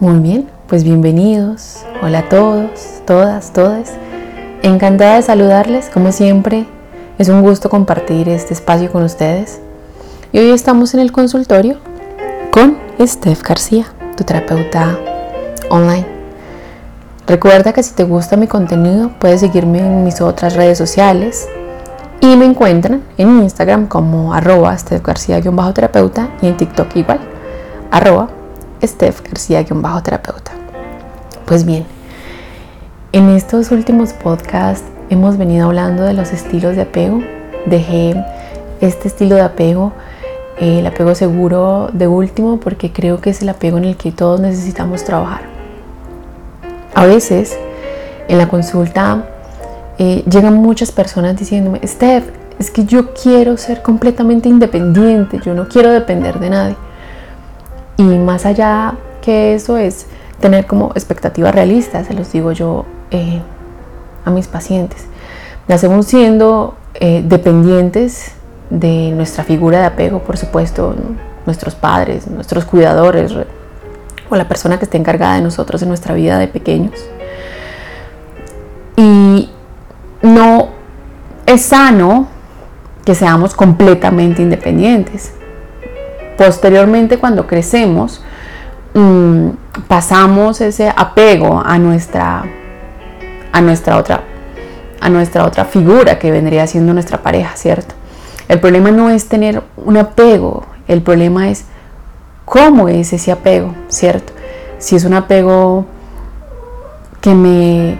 Muy bien, pues bienvenidos. Hola a todos, todas, todas. Encantada de saludarles, como siempre. Es un gusto compartir este espacio con ustedes. Y hoy estamos en el consultorio con Steph García, tu terapeuta online. Recuerda que si te gusta mi contenido, puedes seguirme en mis otras redes sociales y me encuentran en Instagram como arroba Steph García-terapeuta y en TikTok igual, arroba Steph García-terapeuta. Pues bien, en estos últimos podcasts hemos venido hablando de los estilos de apego. Dejé este estilo de apego, el apego seguro de último, porque creo que es el apego en el que todos necesitamos trabajar. A veces en la consulta eh, llegan muchas personas diciéndome, Steph, es que yo quiero ser completamente independiente, yo no quiero depender de nadie. Y más allá que eso es tener como expectativas realistas, se los digo yo eh, a mis pacientes. Nacemos siendo eh, dependientes de nuestra figura de apego, por supuesto, nuestros padres, nuestros cuidadores o la persona que esté encargada de nosotros en nuestra vida de pequeños. Y no es sano que seamos completamente independientes posteriormente cuando crecemos, mm, pasamos ese apego a nuestra, a nuestra otra a nuestra otra figura que vendría siendo nuestra pareja, ¿cierto? El problema no es tener un apego, el problema es cómo es ese apego, ¿cierto? Si es un apego que me,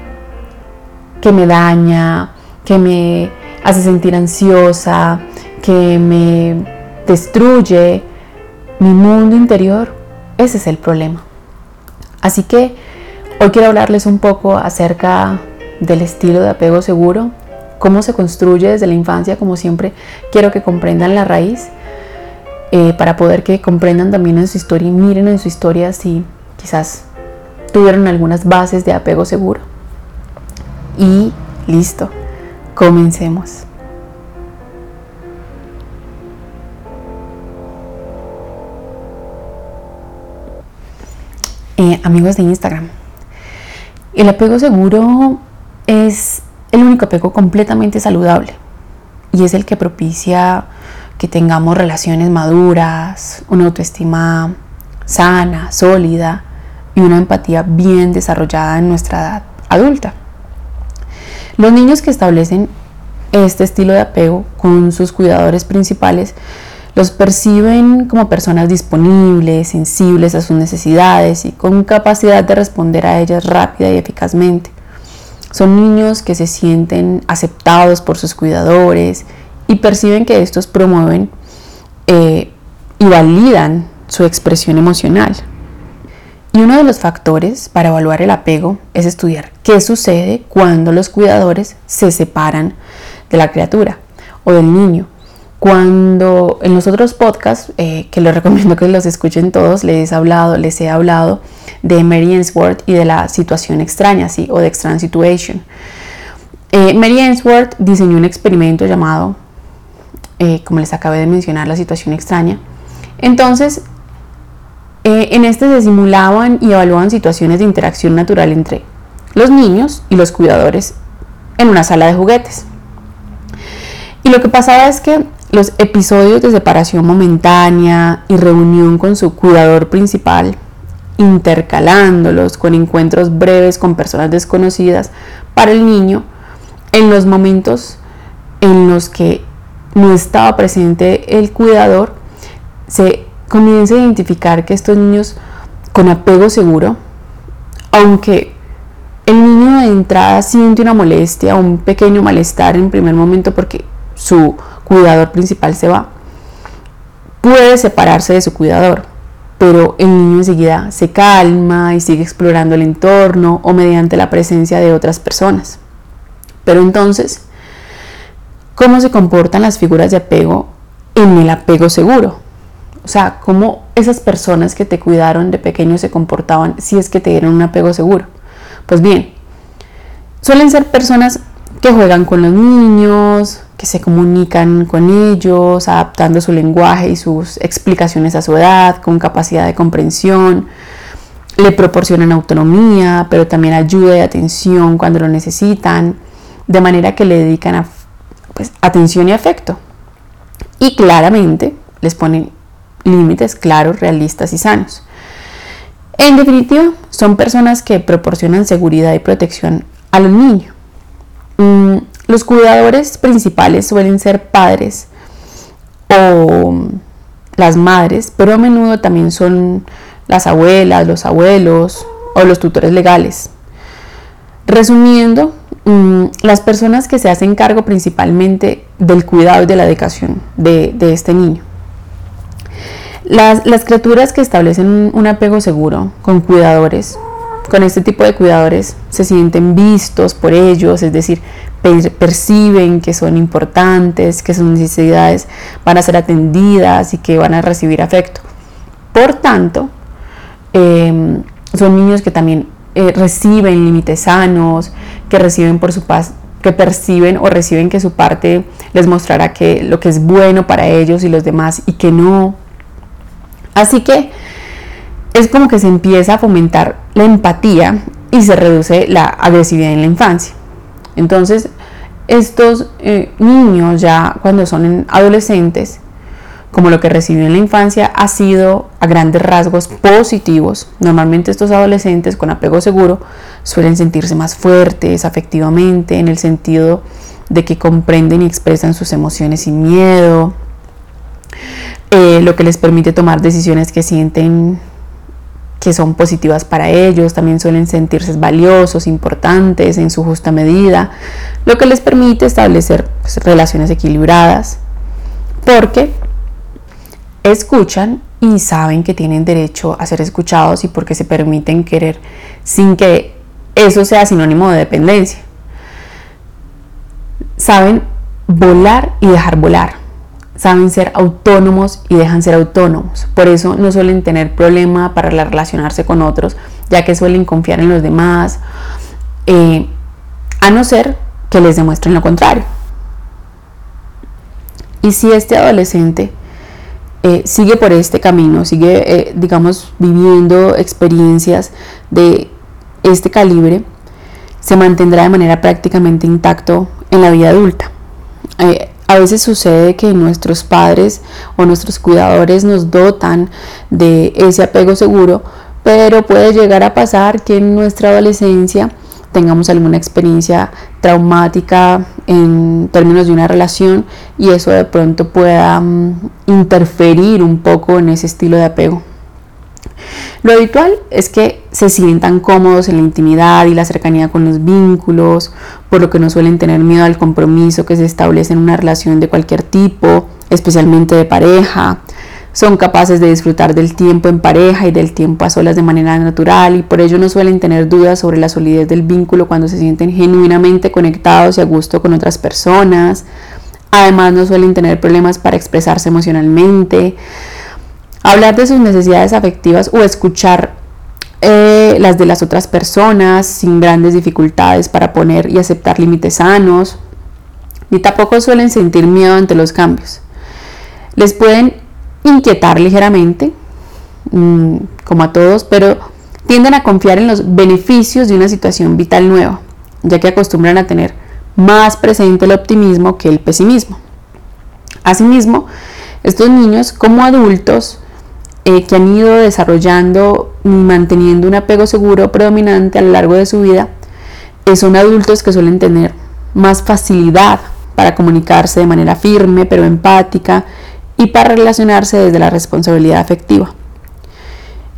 que me daña, que me hace sentir ansiosa, que me destruye, mi mundo interior, ese es el problema. Así que hoy quiero hablarles un poco acerca del estilo de apego seguro, cómo se construye desde la infancia, como siempre quiero que comprendan la raíz, eh, para poder que comprendan también en su historia y miren en su historia si quizás tuvieron algunas bases de apego seguro. Y listo, comencemos. Eh, amigos de Instagram. El apego seguro es el único apego completamente saludable y es el que propicia que tengamos relaciones maduras, una autoestima sana, sólida y una empatía bien desarrollada en nuestra edad adulta. Los niños que establecen este estilo de apego con sus cuidadores principales los perciben como personas disponibles, sensibles a sus necesidades y con capacidad de responder a ellas rápida y eficazmente. Son niños que se sienten aceptados por sus cuidadores y perciben que estos promueven eh, y validan su expresión emocional. Y uno de los factores para evaluar el apego es estudiar qué sucede cuando los cuidadores se separan de la criatura o del niño cuando en los otros podcasts, eh, que les recomiendo que los escuchen todos, les he hablado, les he hablado de Mary Ainsworth y de la situación extraña, ¿sí? o de extraña situation. Eh, Mary Ainsworth diseñó un experimento llamado, eh, como les acabé de mencionar, la situación extraña. Entonces, en este se simulaban y evaluaban situaciones de interacción natural entre los niños y los cuidadores en una sala de juguetes. Y lo que pasaba es que los episodios de separación momentánea y reunión con su cuidador principal, intercalándolos con encuentros breves con personas desconocidas para el niño, en los momentos en los que no estaba presente el cuidador, se comienza a identificar que estos niños con apego seguro, aunque el niño de entrada siente una molestia, un pequeño malestar en primer momento porque su cuidador principal se va, puede separarse de su cuidador, pero el niño enseguida se calma y sigue explorando el entorno o mediante la presencia de otras personas. Pero entonces, ¿cómo se comportan las figuras de apego en el apego seguro? O sea, ¿cómo esas personas que te cuidaron de pequeño se comportaban si es que te dieron un apego seguro? Pues bien, suelen ser personas que juegan con los niños, que se comunican con ellos, adaptando su lenguaje y sus explicaciones a su edad, con capacidad de comprensión. le proporcionan autonomía, pero también ayuda y atención cuando lo necesitan, de manera que le dedican pues, atención y afecto. Y claramente les ponen límites claros, realistas y sanos. En definitiva, son personas que proporcionan seguridad y protección a los niños. Mm, los cuidadores principales suelen ser padres o las madres, pero a menudo también son las abuelas, los abuelos o los tutores legales. Resumiendo, mm, las personas que se hacen cargo principalmente del cuidado y de la educación de, este niño. Las, las, criaturas que establecen un apego seguro con cuidadores, con este tipo de cuidadores, se sienten vistos por ellos, es decir, perciben que son importantes, que sus necesidades van a ser atendidas y que van a recibir afecto. Por tanto, em, son niños que también eh, reciben límites sanos, que reciben por su paz, que perciben o reciben que su parte les mostrará que lo que es bueno para ellos y los demás y que no. Así que es como que se empieza a fomentar la empatía y se reduce la agresividad en la infancia. Entonces, estos eh, niños ya cuando son adolescentes, como lo que recibió en la infancia, ha sido a grandes rasgos positivos. Normalmente estos adolescentes con apego seguro suelen sentirse más fuertes afectivamente, en el sentido de que comprenden y expresan sus emociones sin miedo, eh, lo que les permite tomar decisiones que sienten que son positivas para ellos, también suelen sentirse valiosos, importantes en su justa medida, lo que les permite establecer pues, relaciones equilibradas, porque escuchan y saben que tienen derecho a ser escuchados y porque se permiten querer sin que eso sea sinónimo de dependencia. Saben volar y dejar volar saben ser autónomos y dejan ser autónomos. Por eso no suelen tener problema para relacionarse con otros, ya que suelen confiar en los demás, eh, a no ser que les demuestren lo contrario. Y si este adolescente eh, sigue por este camino, sigue, eh, digamos, viviendo experiencias de este calibre, se mantendrá de manera prácticamente intacto en la vida adulta. A veces sucede que nuestros padres o nuestros cuidadores nos dotan de ese apego seguro, pero puede llegar a pasar que en nuestra adolescencia tengamos alguna experiencia traumática en términos de una relación y eso de pronto pueda mm, interferir un poco en ese estilo de apego. Lo habitual es que se sientan cómodos en la intimidad y la cercanía con los vínculos, por lo que no suelen tener miedo al compromiso que se establece en una relación de cualquier tipo, especialmente de pareja. Son capaces de disfrutar del tiempo en pareja y del tiempo a solas de manera natural y por ello no suelen tener dudas sobre la solidez del vínculo cuando se sienten genuinamente conectados y a gusto con otras personas. Además no suelen tener problemas para expresarse emocionalmente hablar de sus necesidades afectivas o escuchar eh, las de las otras personas sin grandes dificultades para poner y aceptar límites sanos. Ni tampoco suelen sentir miedo ante los cambios. Les pueden inquietar ligeramente, mm, como a todos, pero tienden a confiar en los beneficios de una situación vital nueva, ya que acostumbran a tener más presente el optimismo que el pesimismo. Asimismo, estos niños como adultos eh, que han ido desarrollando y manteniendo un apego seguro predominante a lo largo de su vida, eh, son adultos que suelen tener más facilidad para comunicarse de manera firme pero empática y para relacionarse desde la responsabilidad afectiva.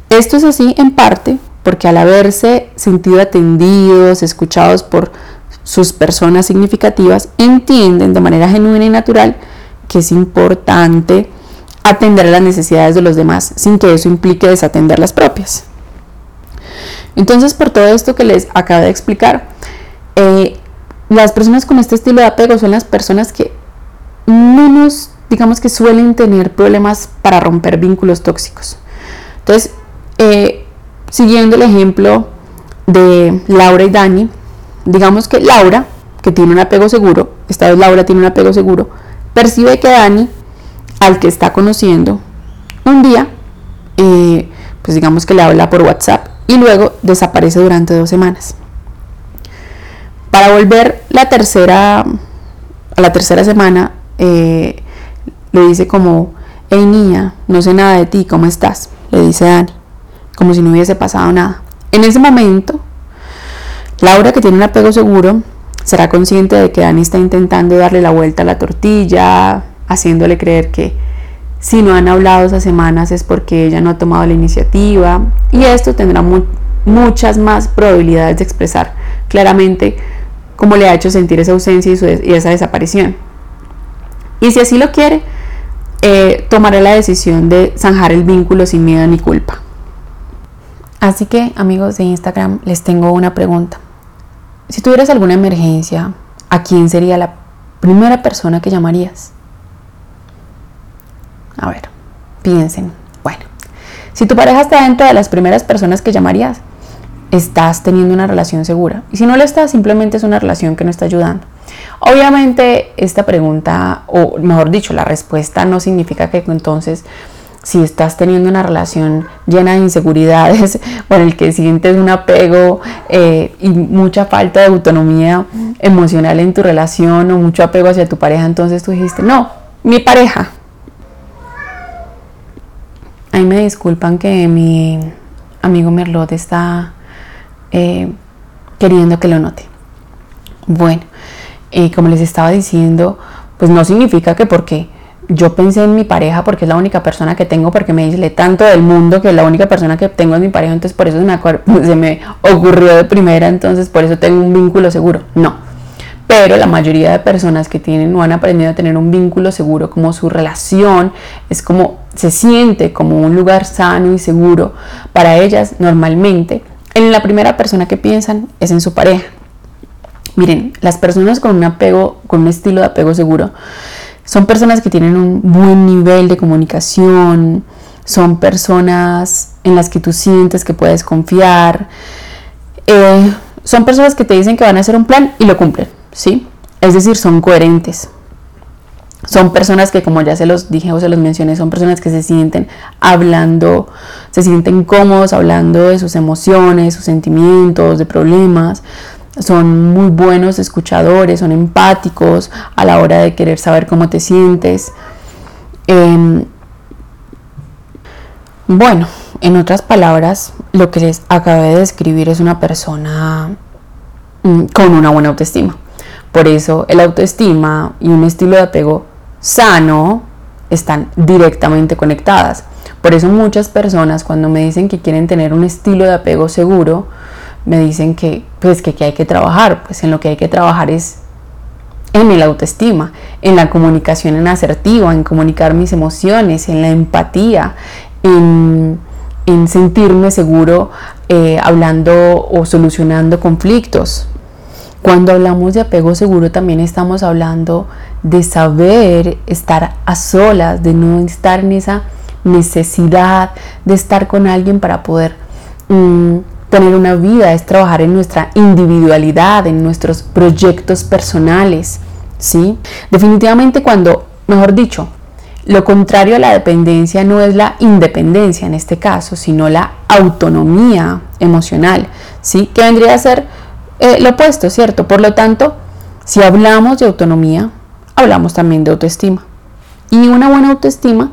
Esto es así en parte porque al haberse sentido atendidos, escuchados por sus personas significativas, entienden de manera genuina y natural que es importante atender las necesidades de los demás sin que eso implique desatender las propias. Entonces, por todo esto que les acabo de explicar, eh, las personas con este estilo de apego son las personas que menos, digamos que suelen tener problemas para romper vínculos tóxicos. Entonces, eh, siguiendo el ejemplo de Laura y Dani, digamos que Laura, que tiene un apego seguro, esta vez Laura tiene un apego seguro, percibe que Dani al que está conociendo un día, eh, pues digamos que le habla por WhatsApp y luego desaparece durante dos semanas. Para volver la tercera, a la tercera semana, eh, le dice como, hey niña, no sé nada de ti, ¿cómo estás? Le dice Dani, como si no hubiese pasado nada. En ese momento, Laura, que tiene un apego seguro, será consciente de que Dani está intentando darle la vuelta a la tortilla, haciéndole creer que si no han hablado esas semanas es porque ella no ha tomado la iniciativa y esto tendrá muchas más probabilidades de expresar claramente cómo le ha hecho sentir esa ausencia y, esa desaparición. Y si así lo quiere, eh, tomará la decisión de zanjar el vínculo sin miedo ni culpa. Así que amigos de Instagram, les tengo una pregunta. Si tuvieras alguna emergencia, ¿a quién sería la primera persona que llamarías? A ver, piensen. Bueno, si tu pareja está dentro de las primeras personas que llamarías, estás teniendo una relación segura. Y si no lo estás, simplemente es una relación que no está ayudando. Obviamente esta pregunta, o mejor dicho, la respuesta no significa que entonces si estás teniendo una relación llena de inseguridades o en el que sientes un apego eh, y mucha falta de autonomía emocional en tu relación o mucho apego hacia tu pareja, entonces tú dijiste, no, mi pareja. Ahí me disculpan que mi amigo Merlot está eh, queriendo que lo note. Bueno, eh, como les estaba diciendo, pues no significa que porque yo pensé en mi pareja porque es la única persona que tengo, porque me dice tanto del mundo que la única persona que tengo es mi pareja, entonces por eso se me, se me ocurrió de primera, entonces por eso tengo un vínculo seguro. No. Pero la mayoría de personas que tienen o han aprendido a tener un vínculo seguro, como su relación es como se siente como un lugar sano y seguro para ellas normalmente, en la primera persona que piensan es en su pareja. Miren, las personas con un apego, con un estilo de apego seguro, son personas que tienen un buen nivel de comunicación, son personas en las que tú sientes que puedes confiar, eh, son personas que te dicen que van a hacer un plan y lo cumplen, ¿sí? Es decir, son coherentes. Son personas que, como ya se los dije o se los mencioné, son personas que se sienten hablando, se sienten cómodos hablando de sus emociones, sus sentimientos, de problemas. Son muy buenos escuchadores, son empáticos a la hora de querer saber cómo te sientes. Em, bueno, en otras palabras, lo que les acabé de describir es una persona mm, con una buena autoestima. Por eso el autoestima y un estilo de apego sano están directamente conectadas. Por eso muchas personas cuando me dicen que quieren tener un estilo de apego seguro, me dicen que pues que, hay que trabajar, pues en lo que hay que trabajar es en el autoestima, en la comunicación en asertiva, en comunicar mis emociones, en la empatía, en, sentirme seguro eh, hablando o solucionando conflictos. Cuando hablamos de apego seguro también estamos hablando de saber estar a solas, de no estar en esa necesidad de estar con alguien para poder mm, tener una vida, es trabajar en nuestra individualidad, en nuestros proyectos personales, ¿sí? Definitivamente cuando, mejor dicho, lo contrario a la dependencia no es la independencia en este caso, sino la autonomía emocional, ¿sí? Que vendría a ser eh, lo opuesto, ¿cierto? Por lo tanto, si hablamos de autonomía, hablamos también de autoestima. Y una buena autoestima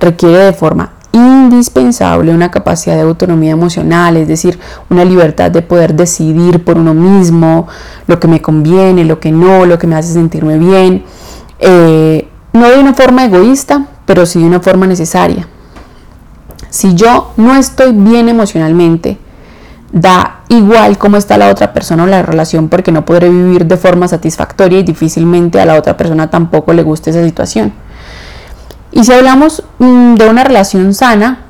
requiere de forma indispensable una capacidad de autonomía emocional, es decir, una libertad de poder decidir por uno mismo lo que me conviene, lo que no, lo que me hace sentirme bien. Eh, no de una forma egoísta, pero sí de una forma necesaria. Si yo no estoy bien emocionalmente, da igual cómo está la otra persona o la relación porque no podré vivir de forma satisfactoria y difícilmente a la otra persona tampoco le guste esa situación. Y si hablamos mm, de una relación sana,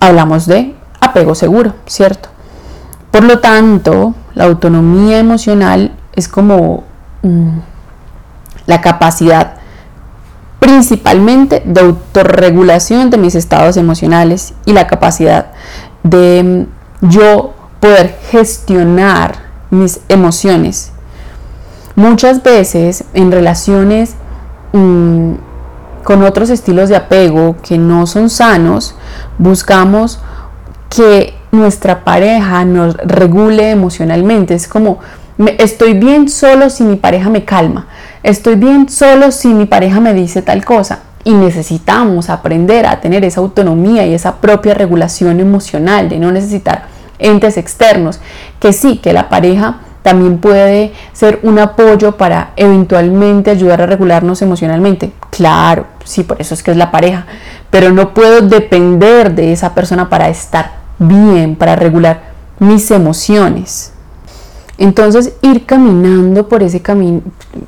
hablamos de apego seguro, ¿cierto? Por lo tanto, la autonomía emocional es como mm, la capacidad principalmente de autorregulación de mis estados emocionales y la capacidad de mm, yo poder gestionar mis emociones. Muchas veces en relaciones mm, con otros estilos de apego que no son sanos, buscamos que nuestra pareja nos regule emocionalmente. Es como, estoy bien solo si mi pareja me calma. Estoy bien solo si mi pareja me dice tal cosa. Y necesitamos aprender a tener esa autonomía y esa propia regulación emocional de no necesitar entes externos. Que sí, que la pareja también puede ser un apoyo para eventualmente ayudar a regularnos emocionalmente. Claro, sí, por eso es que es la pareja. Pero no puedo depender de esa persona para estar bien, para regular mis emociones. Entonces ir caminando por ese camino,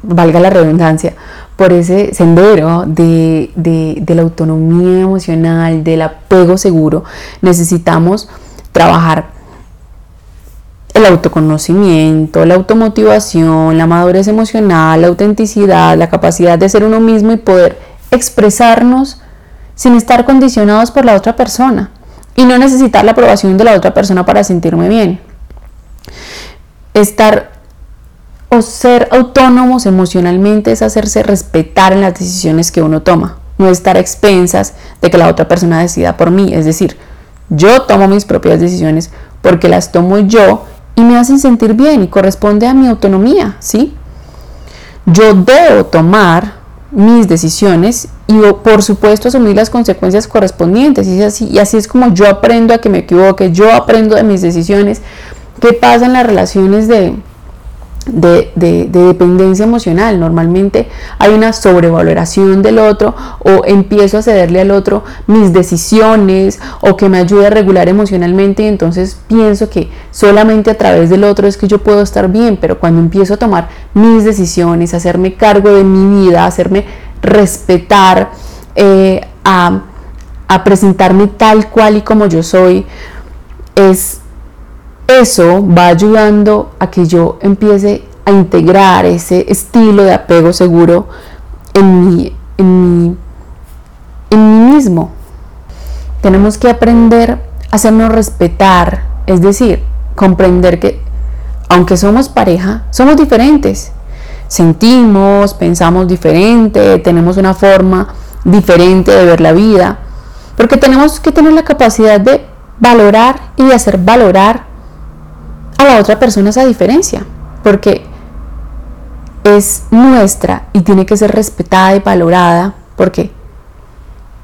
valga la redundancia, por ese sendero de, de, la autonomía emocional, del apego seguro, necesitamos trabajar el autoconocimiento, la automotivación, la madurez emocional, la autenticidad, la capacidad de ser uno mismo y poder expresarnos sin estar condicionados por la otra persona y no necesitar la aprobación de la otra persona para sentirme bien. Estar o ser autónomos emocionalmente es hacerse respetar en las decisiones que uno toma, no estar a expensas de que la otra persona decida por mí, es decir, yo tomo mis propias decisiones porque las tomo yo y me hacen sentir bien y corresponde a mi autonomía, ¿sí? Yo debo tomar mis decisiones y por supuesto asumir las consecuencias correspondientes y así, y así es como yo aprendo a que me equivoque, yo aprendo de mis decisiones. ¿Qué pasa en las relaciones de, de, dependencia emocional. Normalmente hay una sobrevaloración del otro o empiezo a cederle al otro mis decisiones o que me ayude a regular emocionalmente y entonces pienso que solamente a través del otro es que yo puedo estar bien, pero cuando empiezo a tomar mis decisiones, a hacerme cargo de mi vida, hacerme respetar, eh, a, a presentarme tal cual y como yo soy, es eso va ayudando a que yo empiece a integrar ese estilo de apego seguro en mí, en mí, mismo. Tenemos que aprender a hacernos respetar, es decir, comprender que aunque somos pareja, somos diferentes. Sentimos, pensamos diferente, tenemos una forma diferente de ver la vida, porque tenemos que tener la capacidad de valorar y de hacer valorar a la otra persona esa diferencia, porque es nuestra y tiene que ser respetada y valorada, porque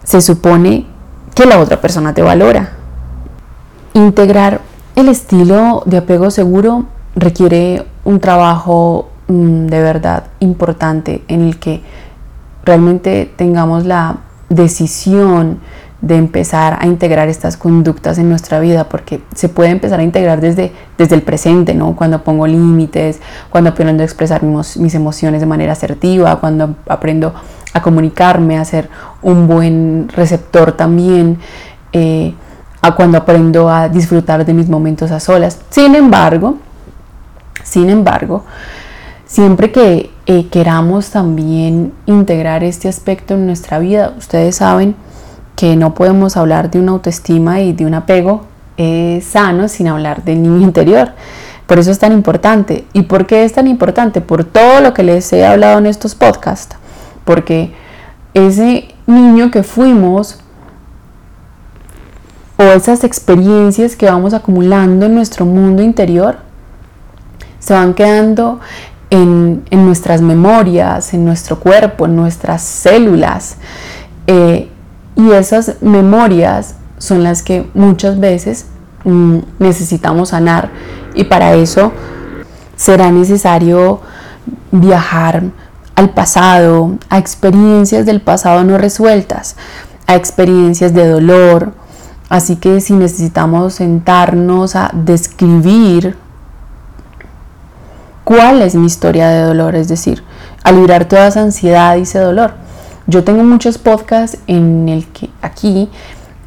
se supone que la otra persona te valora. Integrar el estilo de apego seguro requiere un trabajo mm, de verdad importante en el que realmente tengamos la decisión de empezar a integrar estas conductas en nuestra vida, porque se puede empezar a integrar desde, desde el presente, ¿no? Cuando pongo límites, cuando aprendo a expresar mis, emociones de manera asertiva, cuando aprendo a comunicarme, a ser un buen receptor también, eh, a cuando aprendo a disfrutar de mis momentos a solas. Sin embargo, sin embargo, siempre que eh, queramos también integrar este aspecto en nuestra vida, ustedes saben, que no podemos hablar de una autoestima y de un apego eh, sano sin hablar del niño interior. Por eso es tan importante. ¿Y por qué es tan importante? Por todo lo que les he hablado en estos podcasts. Porque ese niño que fuimos o esas experiencias que vamos acumulando en nuestro mundo interior se van quedando en, nuestras memorias, en nuestro cuerpo, en nuestras células. Eh, y esas memorias son las que muchas veces mm, necesitamos sanar y para eso será necesario viajar al pasado, a experiencias del pasado no resueltas, a experiencias de dolor. Así que si necesitamos sentarnos a describir cuál es mi historia de dolor, es decir, a librar toda esa ansiedad y ese dolor yo tengo muchos podcasts en el que aquí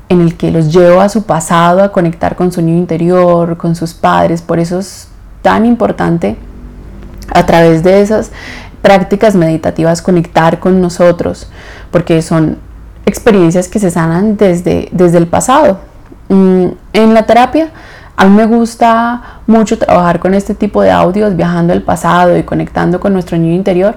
en el que los llevo a su pasado, a conectar con su niño interior, con sus padres. Por eso es tan importante a través de esas prácticas meditativas conectar con nosotros, porque son experiencias que se sanan desde, desde el pasado. Mm, en la terapia, a mí me gusta mucho trabajar con este tipo de audios, viajando al pasado y conectando con nuestro niño interior,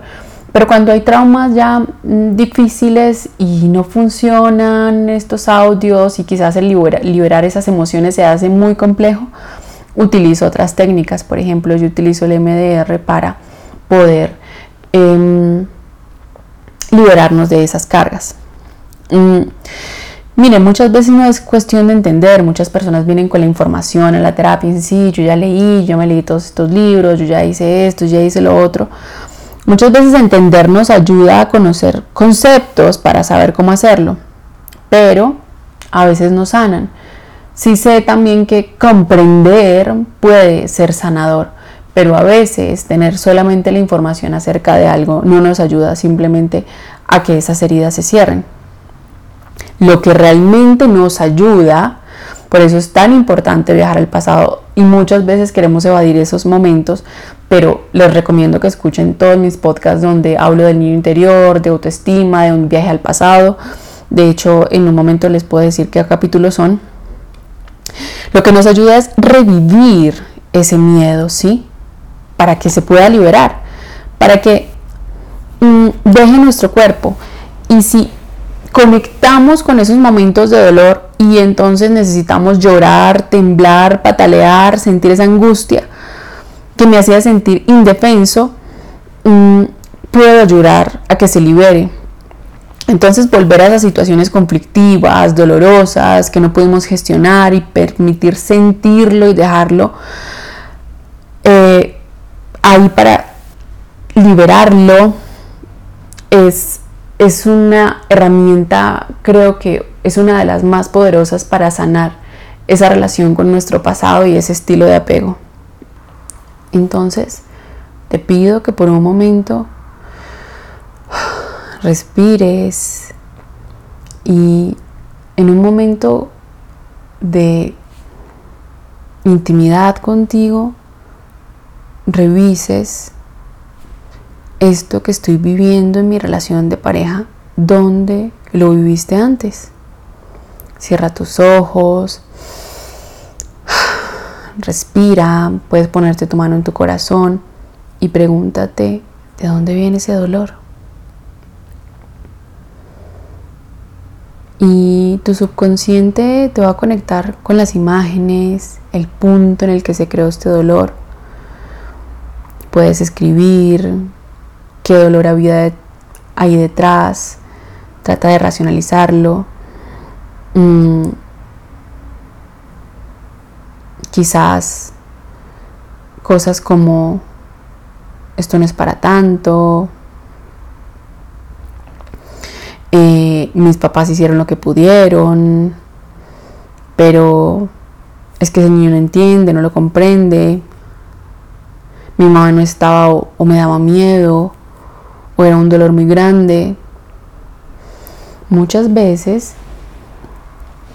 Pero cuando hay traumas ya mm, difíciles y no funcionan estos audios y quizás el liberar esas emociones se hace muy complejo, utilizo otras técnicas. Por ejemplo, yo utilizo el MDR para poder em, liberarnos de esas cargas. Mm, Miren, muchas veces no es cuestión de entender, muchas personas vienen con la información en la terapia y dicen, sí, yo ya leí, yo me leí todos estos libros, yo ya hice esto, yo ya hice lo otro. Muchas veces entender nos ayuda a conocer conceptos para saber cómo hacerlo, pero a veces no sanan. Sí sé también que comprender puede ser sanador, pero a veces tener solamente la información acerca de algo no nos ayuda simplemente a que esas heridas se cierren lo que realmente nos ayuda. Por eso es tan importante viajar al pasado y muchas veces queremos evadir esos momentos, pero les recomiendo que escuchen todos mis podcasts donde hablo del niño interior, de autoestima, de un viaje al pasado. De hecho, en un momento les puedo decir qué capítulos son. Lo que nos ayuda es revivir ese miedo, ¿sí? Para que se pueda liberar, para que mm, deje nuestro cuerpo. Y si conectamos con esos momentos de dolor y entonces necesitamos llorar, temblar, patalear, sentir esa angustia que me hacía sentir indefenso, mm, puedo ayudar a que se libere. Entonces volver a esas situaciones conflictivas, dolorosas, que no podemos gestionar y permitir sentirlo y dejarlo eh, ahí para liberarlo es es una herramienta, creo que es una de las más poderosas para sanar esa relación con nuestro pasado y ese estilo de apego. Entonces, te pido que por un momento respires y en un momento de intimidad contigo, revises esto que estoy viviendo en mi relación de pareja, ¿dónde lo viviste antes? Cierra tus ojos, respira, puedes ponerte tu mano en tu corazón y pregúntate, ¿de dónde viene ese dolor? Y tu subconsciente te va a conectar con las imágenes, el punto en el que se creó este dolor. Puedes escribir, qué dolor había ahí detrás, trata de racionalizarlo. Mm, quizás cosas como esto no es para tanto, eh, mis papás hicieron lo que pudieron, pero es que ese niño no entiende, no lo comprende, mi mamá no estaba o me daba miedo, o era un dolor muy grande. Muchas veces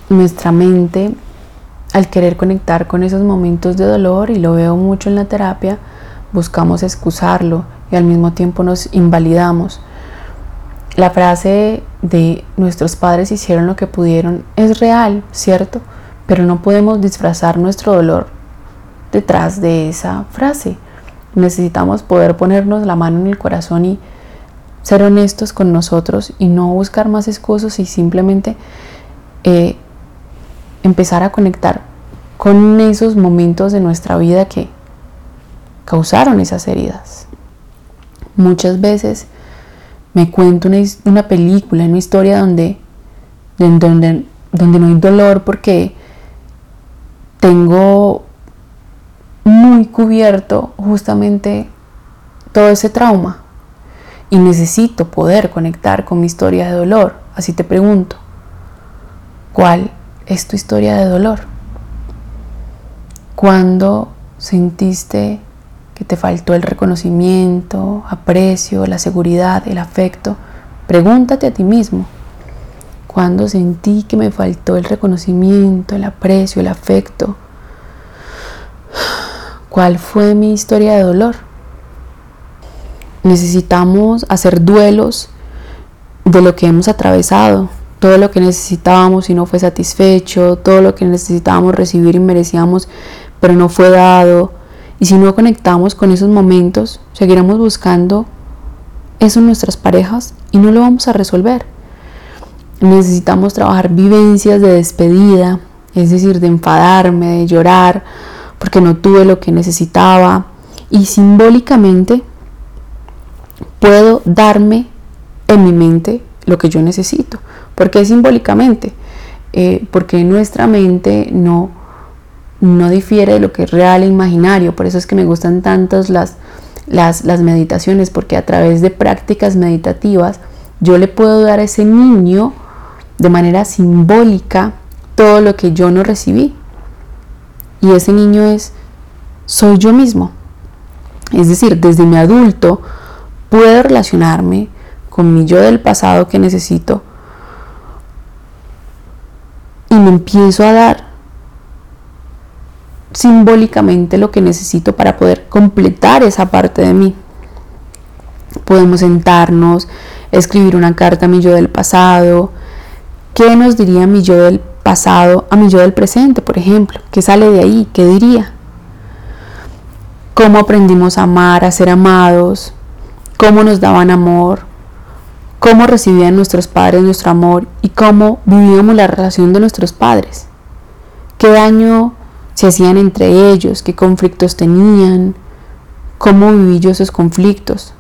nuestra mente, al querer conectar con esos momentos de dolor, y lo veo mucho en la terapia, buscamos excusarlo y al mismo tiempo nos invalidamos. La frase de nuestros padres hicieron lo que pudieron es real, ¿cierto? Pero no podemos disfrazar nuestro dolor detrás de esa frase. Necesitamos poder ponernos la mano en el corazón y ser honestos con nosotros y no buscar más excusas y simplemente eh, empezar a conectar con esos momentos de nuestra vida que causaron esas heridas. Muchas veces me cuento una, una película, una historia donde, donde, donde no hay dolor porque tengo muy cubierto justamente todo ese trauma y necesito poder conectar con mi historia de dolor. Así te pregunto, ¿cuál es tu historia de dolor? ¿Cuándo sentiste que te faltó el reconocimiento, aprecio, la seguridad, el afecto? Pregúntate a ti mismo. ¿Cuándo sentí que me faltó el reconocimiento, el aprecio, el afecto? ¿Cuál fue mi historia de dolor? Necesitamos hacer duelos de lo que hemos atravesado, todo lo que necesitábamos y no fue satisfecho, todo lo que necesitábamos recibir y merecíamos, pero no fue dado. Y si no conectamos con esos momentos, seguiremos buscando eso en nuestras parejas y no lo vamos a resolver. Necesitamos trabajar vivencias de despedida, es decir, de enfadarme, de llorar, porque no tuve lo que necesitaba. Y simbólicamente puedo darme en mi mente lo que yo necesito. ¿Por qué simbólicamente? Eh, porque nuestra mente no, no difiere de lo que es real e imaginario. Por eso es que me gustan tantas las, las, las meditaciones, porque a través de prácticas meditativas yo le puedo dar a ese niño de manera simbólica todo lo que yo no recibí. Y ese niño es, soy yo mismo. Es decir, desde mi adulto puedo relacionarme con mi yo del pasado que necesito y me empiezo a dar simbólicamente lo que necesito para poder completar esa parte de mí. Podemos sentarnos, escribir una carta a mi yo del pasado. ¿Qué nos diría mi yo del pasado a mi yo del presente, por ejemplo? ¿Qué sale de ahí? ¿Qué diría? ¿Cómo aprendimos a amar, a ser amados? ¿Cómo nos daban amor? ¿Cómo recibían nuestros padres nuestro amor? ¿Y cómo vivíamos la relación de nuestros padres? ¿Qué daño se hacían entre ellos, qué conflictos tenían, cómo viví yo esos conflictos,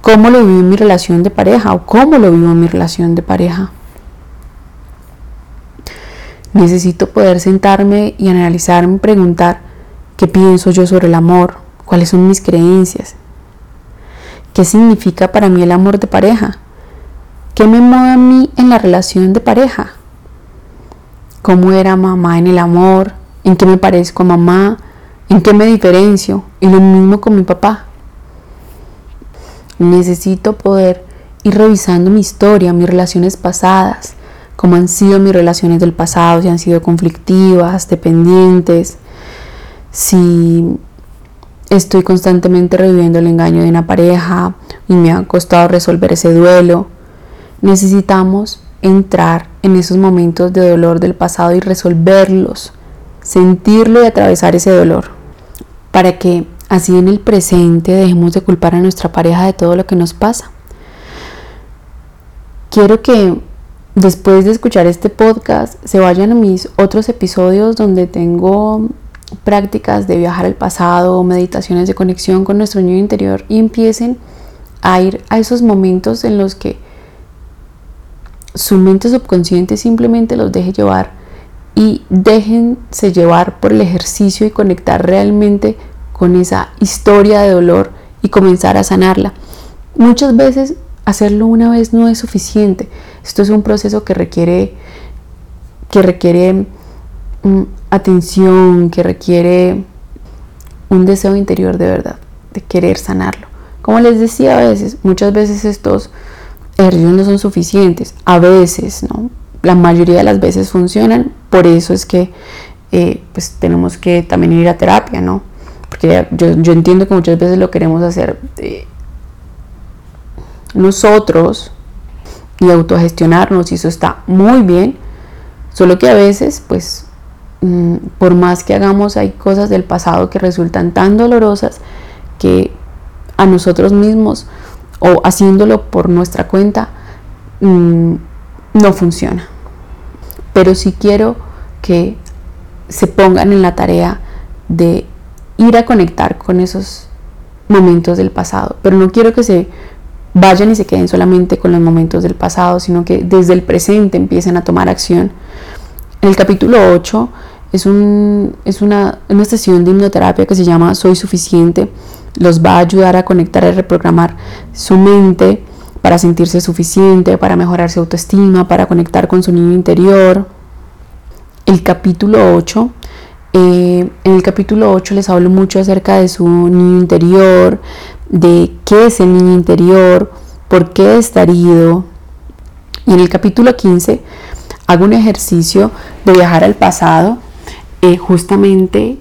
cómo lo viví mi relación de pareja o cómo lo vivo mi relación de pareja. Necesito poder sentarme y analizarme, preguntar qué pienso yo sobre el amor, cuáles son mis creencias, qué significa para mí el amor de pareja, qué me mueve a mí en la relación de pareja, cómo era mamá en el amor, en qué me parezco a mamá, en qué me diferencio, y lo mismo con mi papá. Necesito poder ir revisando mi historia, mis relaciones pasadas, cómo han sido mis relaciones del pasado, si han sido conflictivas, dependientes, si estoy constantemente reviviendo el engaño de una pareja y me ha costado resolver ese duelo. Necesitamos entrar en esos momentos de dolor del pasado y resolverlos sentirlo y atravesar ese dolor, para que así en el presente dejemos de culpar a nuestra pareja de todo lo que nos pasa. Quiero que después de escuchar este podcast se vayan a mis otros episodios donde tengo prácticas de viajar al pasado, meditaciones de conexión con nuestro niño interior y empiecen a ir a esos momentos en los que su mente subconsciente simplemente los deje llevar y déjense llevar por el ejercicio y conectar realmente con esa historia de dolor y comenzar a sanarla. Muchas veces hacerlo una vez no es suficiente. Esto es un proceso que requiere que requiere mm, atención, que requiere un deseo interior de verdad, de querer sanarlo. Como les decía a veces, muchas veces estos ejercicios no son suficientes, a veces, ¿no? la mayoría de las veces funcionan, por eso es que eh, pues tenemos que también ir a terapia, ¿no? Porque yo, entiendo que muchas veces lo queremos hacer eh, nosotros y autogestionarnos y eso está muy bien, solo que a veces pues por más que hagamos hay cosas del pasado que resultan tan dolorosas que a nosotros mismos o haciéndolo por nuestra cuenta mm, no funciona pero sí quiero que se pongan en la tarea de ir a conectar con esos momentos del pasado, pero no quiero que se vayan y se queden solamente con los momentos del pasado, sino que desde el presente empiecen a tomar acción. En el capítulo 8 es, un, es una, una sesión de hipnoterapia que se llama Soy suficiente. Los va a ayudar a conectar y reprogramar su mente para sentirse suficiente, para mejorar su autoestima, para conectar con su niño interior. El capítulo 8, eh, en el capítulo 8 les hablo mucho acerca de su niño interior, de qué es el niño interior, por qué está herido. Y en el capítulo 15 hago un ejercicio de viajar al pasado, eh, justamente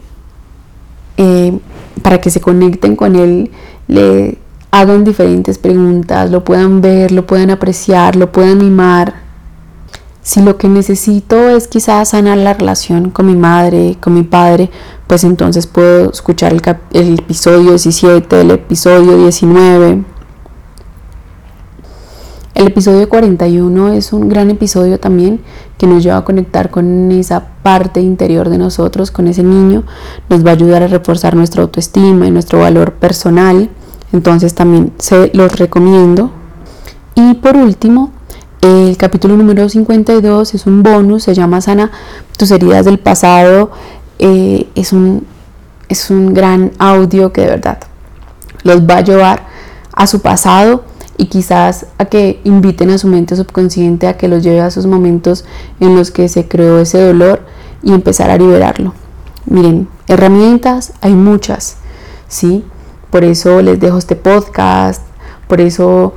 eh, para que se conecten con él, le hagan diferentes preguntas, lo puedan ver, lo puedan apreciar, lo puedan mimar. Si lo que necesito es quizás sanar la relación con mi madre, con mi padre, pues entonces puedo escuchar el, el episodio 17, el episodio 19. El episodio 41 es un gran episodio también que nos lleva a conectar con esa parte interior de nosotros, con ese niño. Nos va a ayudar a reforzar nuestra autoestima y nuestro valor personal. Entonces también se los recomiendo. Y por último, el capítulo número 52 es un bonus, se llama Sana tus heridas del pasado. Eh, es, un, es un gran audio que de verdad los va a llevar a su pasado y quizás a que inviten a su mente subconsciente a que los lleve a esos momentos en los que se creó ese dolor y empezar a liberarlo. Miren, herramientas hay muchas, ¿sí? Por eso les dejo este podcast, por eso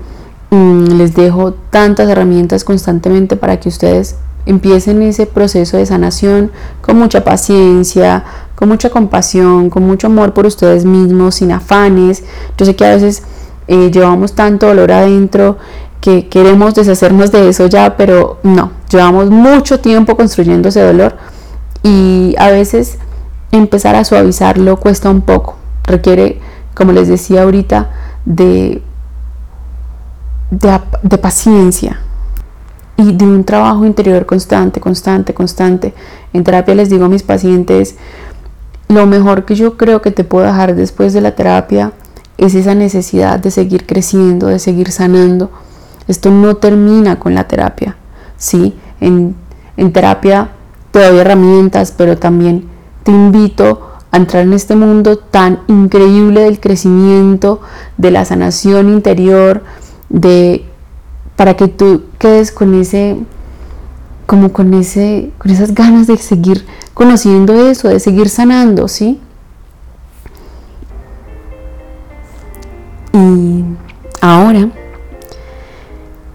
mm, les dejo tantas herramientas constantemente para que ustedes empiecen ese proceso de sanación con mucha paciencia, con mucha compasión, con mucho amor por ustedes mismos, sin afanes. Yo sé que a veces eh, llevamos tanto dolor adentro que queremos deshacernos de eso ya, pero no, llevamos mucho tiempo construyendo ese dolor y a veces empezar a suavizarlo cuesta un poco, requiere, como les decía ahorita, de, de, de paciencia y de un trabajo interior constante, constante, constante. En terapia les digo a mis pacientes, lo mejor que yo creo que te puedo dejar después de la terapia es esa necesidad de seguir creciendo, de seguir sanando. Esto no termina con la terapia, ¿sí? En, en terapia te doy herramientas, pero también te invito a entrar en este mundo tan increíble del crecimiento, de la sanación interior, de para que tú quedes con ese como con ese con esas ganas de seguir conociendo eso, de seguir sanando, ¿sí? Y ahora,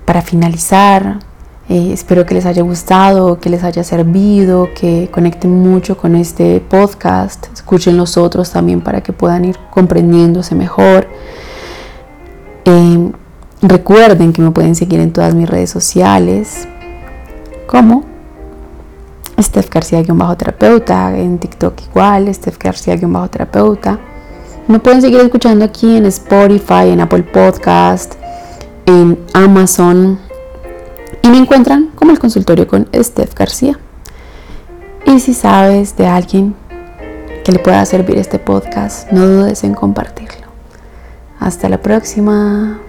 para finalizar, eh, espero que les haya gustado, que les haya servido, que conecten mucho con este podcast, escuchen los otros también para que puedan ir comprendiéndose mejor. Eh, recuerden que me pueden seguir en todas mis redes sociales, como Steph García-terapeuta, en TikTok igual, Steph García-terapeuta. Me pueden seguir escuchando aquí en Spotify, en Apple Podcast, en Amazon. Y me encuentran como el consultorio con Steph García. Y si sabes de alguien que le pueda servir este podcast, no dudes en compartirlo. Hasta la próxima.